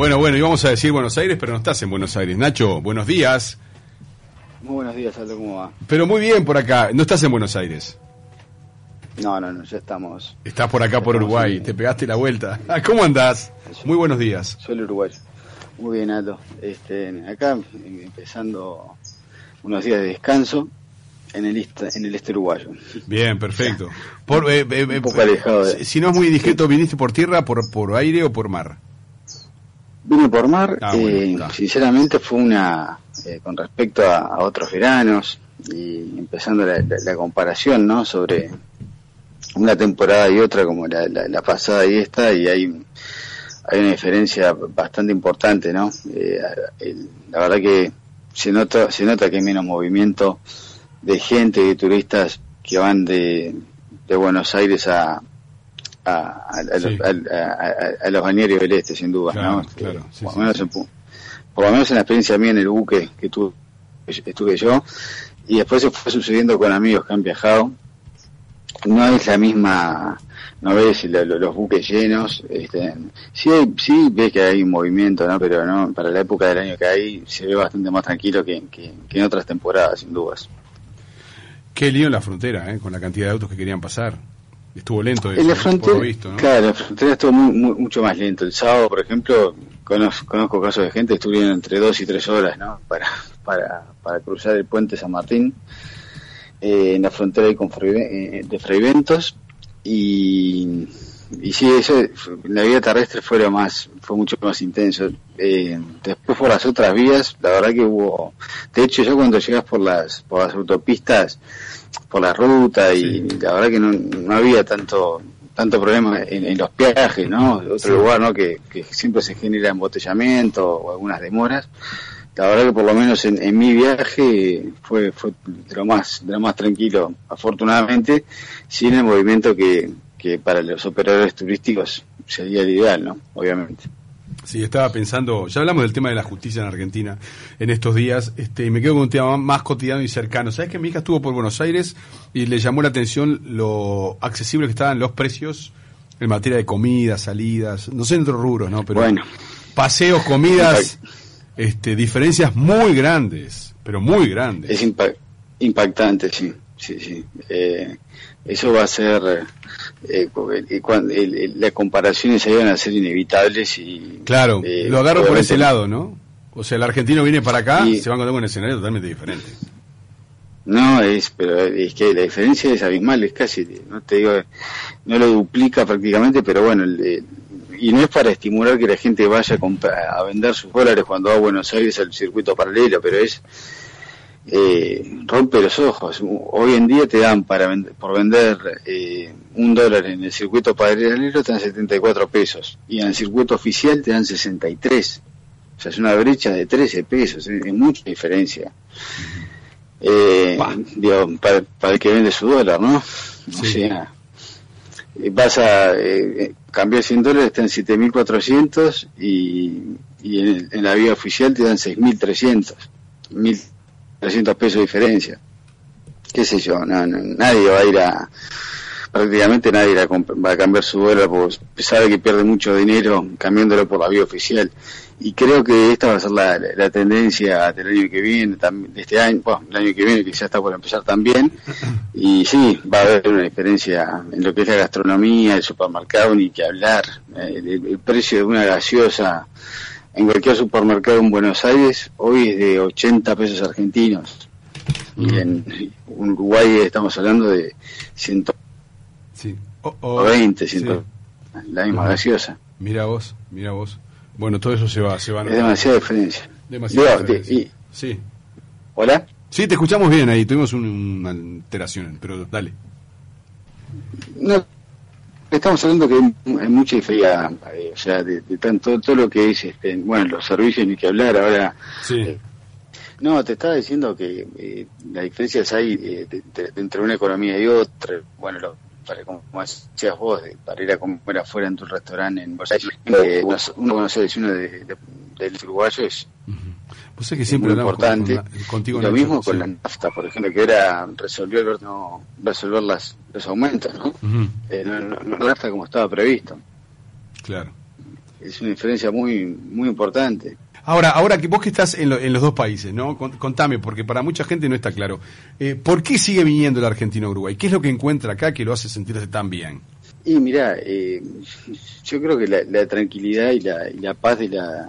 Bueno, bueno, íbamos a decir Buenos Aires, pero no estás en Buenos Aires. Nacho, buenos días. Muy buenos días, Aldo, ¿cómo va? Pero muy bien por acá. No estás en Buenos Aires. No, no, no, ya estamos. Estás por acá por Uruguay, te pegaste la vuelta. ¿Cómo andás? Muy buenos días. Soy el uruguayo. Muy bien, Aldo. Este, acá empezando unos días de descanso en el, este, en el este uruguayo. Bien, perfecto. Por, eh, eh, Un eh, poco alejado de- Si no es muy discreto, ¿viniste por tierra, por, por aire o por mar? Vine por mar, Ah, bueno, eh, sinceramente fue una, eh, con respecto a, a otros veranos y empezando la, la- la comparación, ¿no? Sobre una temporada y otra como la, la- la pasada y esta y hay, hay una diferencia bastante importante, ¿no? Eh, el- la verdad que se nota, se nota que hay menos movimiento de gente de turistas que van de, de Buenos Aires a, a, a- Sí. a- a- los balnearios del este, sin duda, Claro, ¿no? claro, sí, por, lo menos en por lo menos en la experiencia mía en el buque que tuve, estuve yo, y después se fue sucediendo con amigos que han viajado. No es la misma, no ves lo- lo- los buques llenos, este, sí, hay- sí ves que hay movimiento, ¿no? Pero no, para la época del año que hay se ve bastante más tranquilo que, que- que en otras temporadas, sin dudas. Qué lío en la frontera, ¿eh? con la cantidad de autos que querían pasar. Estuvo lento eso, En la por frontera, lo visto, ¿no? claro, la frontera estuvo muy, muy- mucho más lento. El sábado, por ejemplo, conozco, conozco casos de gente que estuvieron entre dos y tres horas, ¿no? Para, para, para cruzar el puente San Martín, eh, en la frontera ahí con Freive- eh, de Freiventos. Y, y sí, eso, la vida terrestre fue lo más, fue mucho más intenso. Eh, después por las otras vías, la verdad que hubo, de hecho ya cuando llegas por las, por las autopistas, por la ruta y Sí. la verdad que no, no había tanto tanto problema en, en los viajes, ¿no? Otro Sí. lugar, ¿no? Que, que siempre se genera embotellamiento o algunas demoras. La verdad que por lo menos en, en mi viaje fue, fue de lo más de lo más tranquilo, afortunadamente, sin el movimiento que, que para los operadores turísticos sería el ideal, ¿no? Obviamente. Sí, estaba pensando, ya hablamos del tema de la justicia en Argentina en estos días, este, y me quedo con un tema más cotidiano y cercano. ¿Sabes que mi hija estuvo por Buenos Aires y le llamó la atención lo accesible que estaban los precios en materia de comidas, salidas, no sé en otros rubros, ¿no? Pero Bueno. paseos, comidas, este, diferencias muy grandes, pero muy grandes. Es impa- impactante, sí, sí, sí. Eh, eso va a ser, eh, cu- eh, cuan- el- el- las comparaciones ahí van a ser inevitables y... Claro, eh, lo agarro por ese lado, ¿no? O sea, el argentino viene para acá, Y- se va a encontrar con un escenario totalmente diferente. No, es, pero es que la diferencia es abismal, es casi, no te digo, no lo duplica prácticamente, pero bueno, el- el- y no es para estimular que la gente vaya a, comprar- a vender sus dólares cuando va a Buenos Aires al circuito paralelo, pero es, eh, rompe los ojos. Hoy en día te dan para vend- por vender eh, un dólar en el circuito paralelo te dan 74 pesos y en el circuito oficial te dan 63. O sea, es una brecha de 13 pesos, es, es mucha diferencia. Eh, digo, para, para el que vende su dólar, ¿no? O Sí. sea, eh, vas a eh, cambiar 100 dólares, está en 7.400 y, y en, en la vía oficial te dan 6.300. 1.300 pesos de diferencia. ¿Qué sé yo? No, no, nadie va a ir a. Prácticamente nadie va a cambiar su dólar porque sabe que pierde mucho dinero cambiándolo por la vía oficial. Y creo que esta va a ser la, la tendencia del año que viene, de este año, bueno, el año que viene que ya está por empezar también. Y sí, va a haber una diferencia en lo que es la gastronomía, el supermercado, ni que hablar. Eh, el- el precio de una gaseosa en cualquier supermercado en Buenos Aires hoy es de 80 pesos argentinos. Y en Uruguay estamos hablando de 120, Sí. O- o- 100, la misma gaseosa. Mira vos, mira vos. Bueno, todo eso se va, se va. Es demasiada diferencia. Demasiada de- diferencia. y- Sí. ¿Hola? Sí, te escuchamos bien ahí, tuvimos un- una alteración, pero dale. No, estamos hablando que hay mucha diferencia, eh, o sea, de, de tanto todo lo que es, este, bueno, los servicios ni que hablar, ahora. Sí, No, te estaba diciendo que eh, las diferencias hay eh, de- entre una economía y otra. Bueno, lo, para, como decías vos, de- para ir a comer afuera en tu restaurante en Buenos Aires, eh, uno, uno de, de- del uruguayo es vos sabés que siempre muy con- importante. con la- contigo lo mismo con la nafta, por ejemplo, que era resolver, no, resolver las, los aumentos, ¿no? Eh, no, no, no nafta como estaba previsto. claro. es una diferencia muy, muy importante. Ahora, ahora que vos que estás en, los dos países, ¿no? Contame, porque para mucha gente no está claro. Eh, ¿Por qué sigue viniendo el argentino a Uruguay? ¿Qué es lo que encuentra acá que lo hace sentirse tan bien? Y mira, eh, yo creo que la, tranquilidad y la, y la, paz de la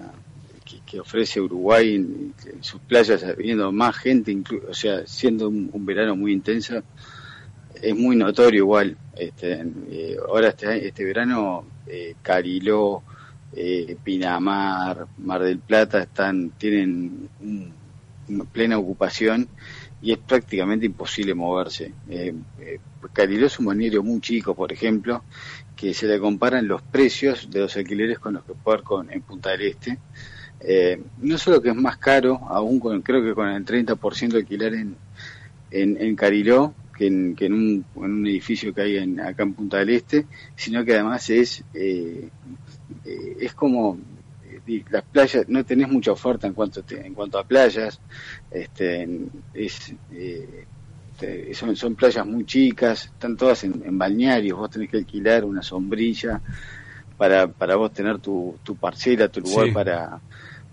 que, ofrece Uruguay en, sus playas, viendo más gente, o sea, siendo un, verano muy intenso, es muy notorio igual. Este, eh, ahora este, este verano, eh, Cariló, eh, Pinamar, Mar del Plata están tienen una plena ocupación y es prácticamente imposible moverse. Eh, eh Cariló es un balneario muy chico, por ejemplo, que se le comparan los precios de los alquileres con los que puede con, en Punta del Este. Eh, no solo que es más caro, aún con, creo que con el 30% de alquiler en, en, Cariló, que, en, que en, un, en, un, edificio que hay en, acá en Punta del Este, sino que además es eh, eh, es como eh, las playas no tenés mucha oferta en cuanto en cuanto a playas este es eh, son, son playas muy chicas están todas en, balnearios vos tenés que alquilar una sombrilla para para vos tener tu, tu parcela tu lugar para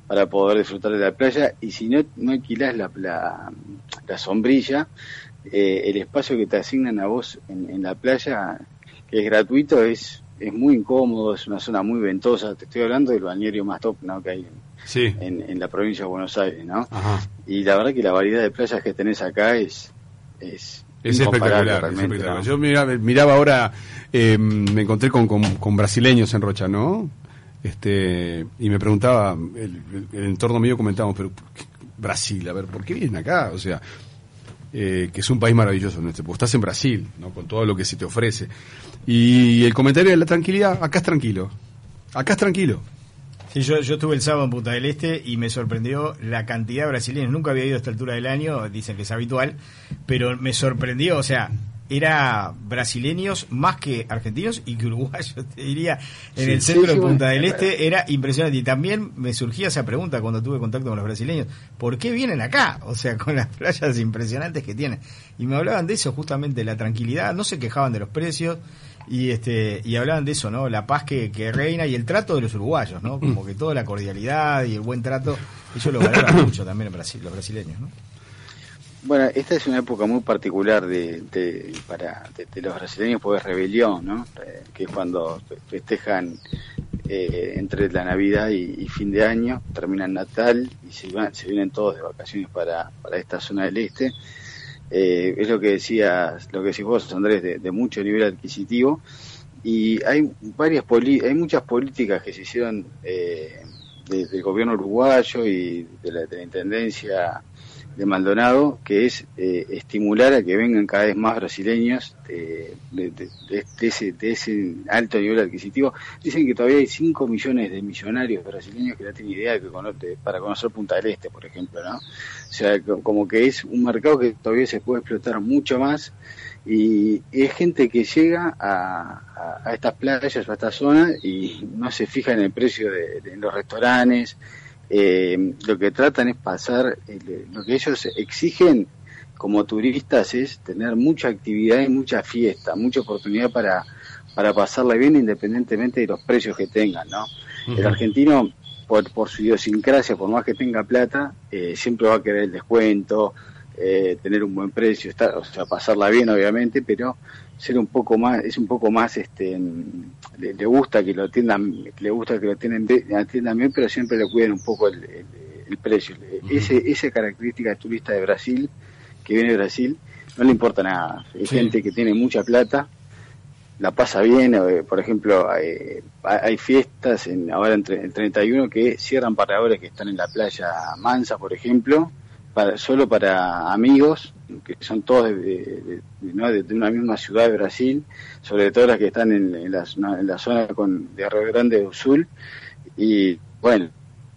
para poder disfrutar de la playa y si no no alquilás la, la, sombrilla el espacio que te asignan a vos en, en la playa que es gratuito es es muy incómodo, es una zona muy ventosa. Te estoy hablando del balneario más top ¿no? que hay en, en, la provincia de Buenos Aires. ¿no? Y la verdad que la variedad de playas que tenés acá es... es es espectacular, Yo miraba, ahora, eh, me encontré con, con, brasileños en Rocha, ¿no? Este, y me preguntaba, el, el, entorno mío comentábamos, pero Brasil, a ver, ¿por qué vienen acá? O sea, eh, que es un país maravilloso, ¿no? Porque estás en Brasil, ¿no? Con todo lo que se te ofrece. Y el comentario de la tranquilidad, acá es tranquilo. Acá es tranquilo. Sí, yo, yo estuve el sábado en Punta del Este y me sorprendió la cantidad de brasileños. Nunca había ido a esta altura del año, dicen que es habitual, pero me sorprendió, o sea, era brasileños más que argentinos y que uruguayos, te diría, en el centro de Punta del Este era impresionante. Y también me surgía esa pregunta cuando tuve contacto con los brasileños, ¿por qué vienen acá? O sea, con las playas impresionantes que tienen. Y me hablaban de eso, justamente, la tranquilidad, no se quejaban de los precios y este y hablaban de eso, ¿no? La paz que, que reina y el trato de los uruguayos, ¿no? Como que toda la cordialidad y el buen trato, ellos lo valoran mucho también en Brasil, los brasileños, ¿no? Bueno, esta es una época muy particular de, de para de, los brasileños porque es rebelión, ¿no? Eh, que es cuando festejan eh, entre la Navidad y, fin de año, terminan Natal y se, van, se vienen todos de vacaciones para, para esta zona del este. Eh, es lo que decías, lo que decís vos, Andrés, de, de mucho nivel adquisitivo. Y hay varias hay muchas políticas que se hicieron eh, del gobierno uruguayo y de la, de la intendencia de Maldonado, que es eh, estimular a que vengan cada vez más brasileños de, ese, de, ese, alto nivel adquisitivo. Dicen que todavía hay 5 millones de millonarios brasileños que no tienen idea de que conoce, para conocer Punta del Este, por ejemplo, ¿no? O sea, como que es un mercado que todavía se puede explotar mucho más y es gente que llega a, a, estas playas, a esta zona y no se fija en el precio de los restaurantes, eh, lo que tratan es pasar, eh, lo que ellos exigen como turistas es tener mucha actividad y mucha fiesta, mucha oportunidad para, para pasarla bien independientemente de los precios que tengan, ¿no? El argentino, por, por su idiosincrasia, por más que tenga plata, eh, siempre va a querer el descuento, eh, tener un buen precio, estar, o sea, pasarla bien obviamente, pero ser un poco más, es un poco más, este, le, gusta que lo atiendan, le gusta que lo atiendan, atiendan bien, pero siempre le cuiden un poco el, precio. Ese, esa característica de turista de Brasil, que viene de Brasil, no le importa nada. Hay gente que tiene mucha plata, la pasa bien, eh, por ejemplo, hay, hay fiestas en, ahora entre el 31 que cierran paradores que están en la playa Mansa, por ejemplo, solo para amigos, que son todos de, una misma ciudad de Brasil, sobre todo las que están en, la, zona con, de Arroyo Grande do Sul, y bueno,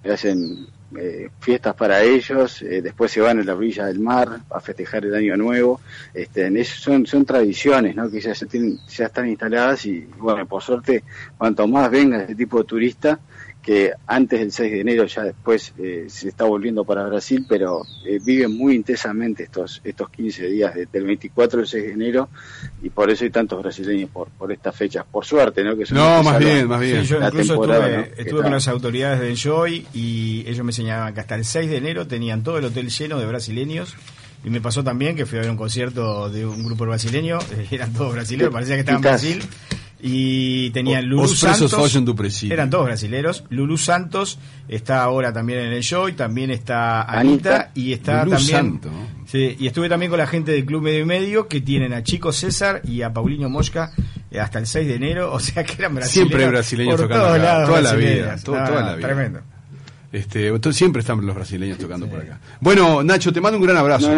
hacen eh, fiestas para ellos, eh, después se van a la orilla del mar a festejar el año nuevo, este, son, son tradiciones ¿no? que ya, se tienen, ya están instaladas y bueno, por suerte, cuanto más venga ese tipo de turista, que antes del 6 de enero ya después eh, se está volviendo para Brasil, pero eh, viven muy intensamente estos estos 15 días del 24 al 6 de enero y por eso hay tantos brasileños por por estas fechas, por suerte, ¿no? Que no, más bien, más bien. yo incluso estuve, con las autoridades del Joy y ellos me señalaban que hasta el 6 de enero tenían todo el hotel lleno de brasileños. Y me pasó también que fui a ver un concierto de un grupo brasileño, eran todos brasileños, parecía que estaban en Brasil y tenían Lulu Santos. Eran todos brasileros. Lulu Santos está ahora también en el show y también está Anita, y está también. Sí, y estuve también con la gente del Club Medio y Medio que tienen a Chico César y a Paulinho Mosca eh, hasta el 6 de enero, o sea que eran brasileños. Siempre brasileños tocando todos lados, toda la vida, toda la vida. Tremendo. Este, siempre están los brasileños tocando por acá. Bueno, Nacho, te mando un gran abrazo.